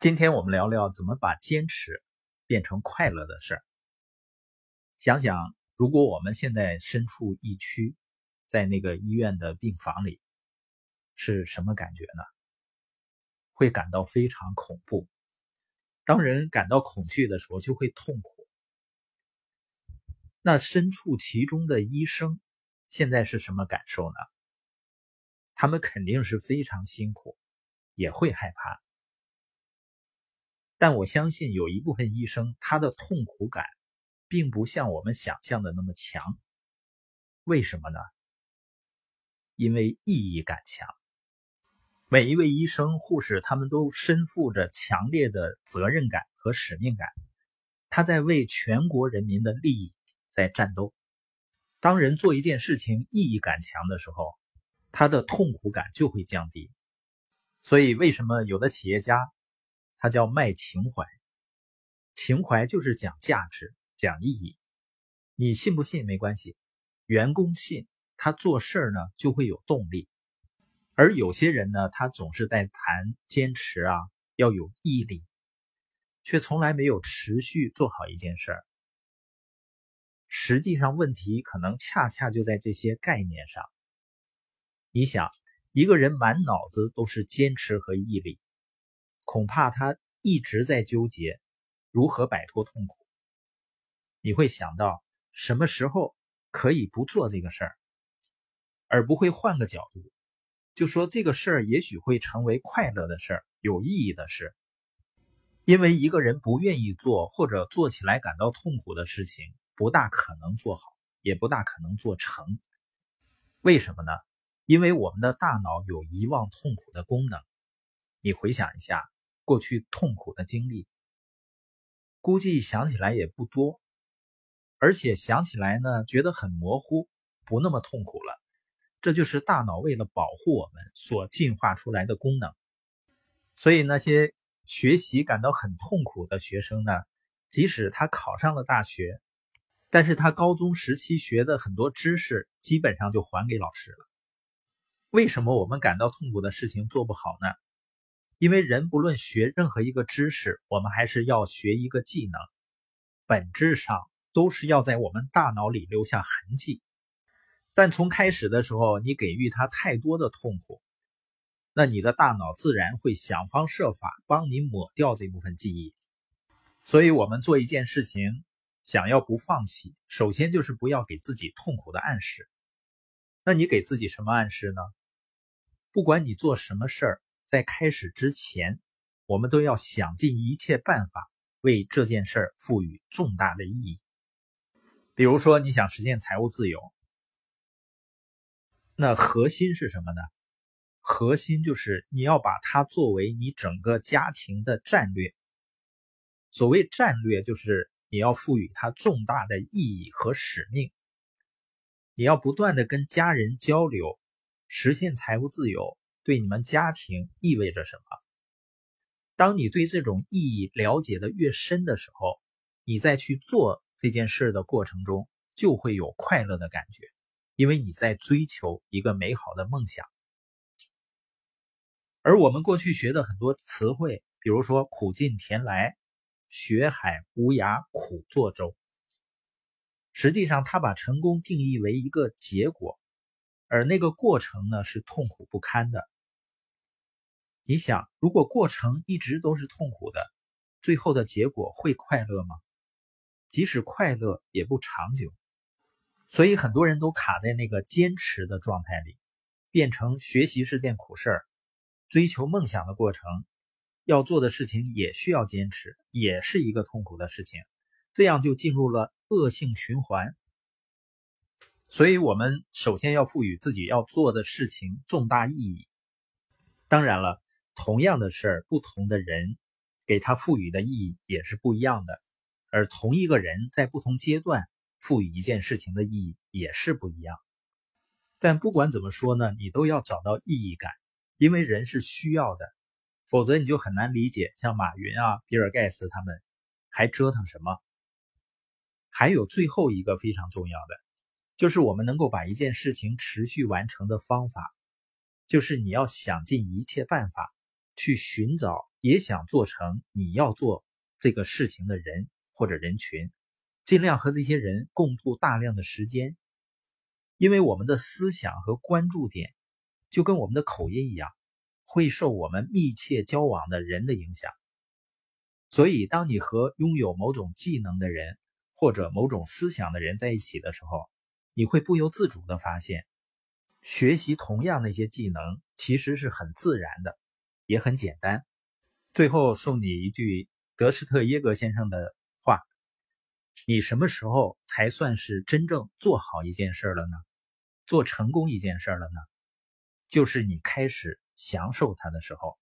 今天我们聊聊怎么把坚持变成快乐的事儿。想想，如果我们现在身处疫区，在那个医院的病房里，是什么感觉呢？会感到非常恐怖。当人感到恐惧的时候，就会痛苦。那身处其中的医生现在是什么感受呢？他们肯定是非常辛苦，也会害怕。但我相信有一部分医生，他的痛苦感并不像我们想象的那么强。为什么呢？因为意义感强。每一位医生、护士，他们都身负着强烈的责任感和使命感，他在为全国人民的利益在战斗。当人做一件事情意义感强的时候，他的痛苦感就会降低。所以，为什么有的企业家？它叫卖情怀，情怀就是讲价值、讲意义。你信不信没关系，员工信，他做事呢就会有动力。而有些人呢，他总是在谈坚持啊，要有毅力，却从来没有持续做好一件事儿。实际上，问题可能恰恰就在这些概念上。你想，一个人满脑子都是坚持和毅力。恐怕他一直在纠结如何摆脱痛苦。你会想到什么时候可以不做这个事儿，而不会换个角度，就说这个事儿也许会成为快乐的事儿、有意义的事。因为一个人不愿意做或者做起来感到痛苦的事情，不大可能做好，也不大可能做成。为什么呢？因为我们的大脑有遗忘痛苦的功能。你回想一下。过去痛苦的经历，估计想起来也不多，而且想起来呢，觉得很模糊，不那么痛苦了。这就是大脑为了保护我们所进化出来的功能。所以那些学习感到很痛苦的学生呢，即使他考上了大学，但是他高中时期学的很多知识，基本上就还给老师了。为什么我们感到痛苦的事情做不好呢？因为人不论学任何一个知识，我们还是要学一个技能，本质上都是要在我们大脑里留下痕迹。但从开始的时候，你给予他太多的痛苦，那你的大脑自然会想方设法帮你抹掉这部分记忆。所以，我们做一件事情，想要不放弃，首先就是不要给自己痛苦的暗示。那你给自己什么暗示呢？不管你做什么事儿。在开始之前，我们都要想尽一切办法为这件事儿赋予重大的意义。比如说，你想实现财务自由，那核心是什么呢？核心就是你要把它作为你整个家庭的战略。所谓战略，就是你要赋予它重大的意义和使命。你要不断的跟家人交流，实现财务自由。对你们家庭意味着什么？当你对这种意义了解的越深的时候，你在去做这件事的过程中就会有快乐的感觉，因为你在追求一个美好的梦想。而我们过去学的很多词汇，比如说“苦尽甜来”“学海无涯苦作舟”，实际上它把成功定义为一个结果。而那个过程呢，是痛苦不堪的。你想，如果过程一直都是痛苦的，最后的结果会快乐吗？即使快乐，也不长久。所以很多人都卡在那个坚持的状态里，变成学习是件苦事儿，追求梦想的过程，要做的事情也需要坚持，也是一个痛苦的事情，这样就进入了恶性循环。所以，我们首先要赋予自己要做的事情重大意义。当然了，同样的事儿，不同的人给他赋予的意义也是不一样的。而同一个人在不同阶段赋予一件事情的意义也是不一样。但不管怎么说呢，你都要找到意义感，因为人是需要的，否则你就很难理解像马云啊、比尔盖茨他们还折腾什么。还有最后一个非常重要的。就是我们能够把一件事情持续完成的方法，就是你要想尽一切办法去寻找也想做成你要做这个事情的人或者人群，尽量和这些人共度大量的时间，因为我们的思想和关注点就跟我们的口音一样，会受我们密切交往的人的影响。所以，当你和拥有某种技能的人或者某种思想的人在一起的时候，你会不由自主的发现，学习同样那些技能其实是很自然的，也很简单。最后送你一句德施特耶格先生的话：你什么时候才算是真正做好一件事了呢？做成功一件事了呢？就是你开始享受它的时候。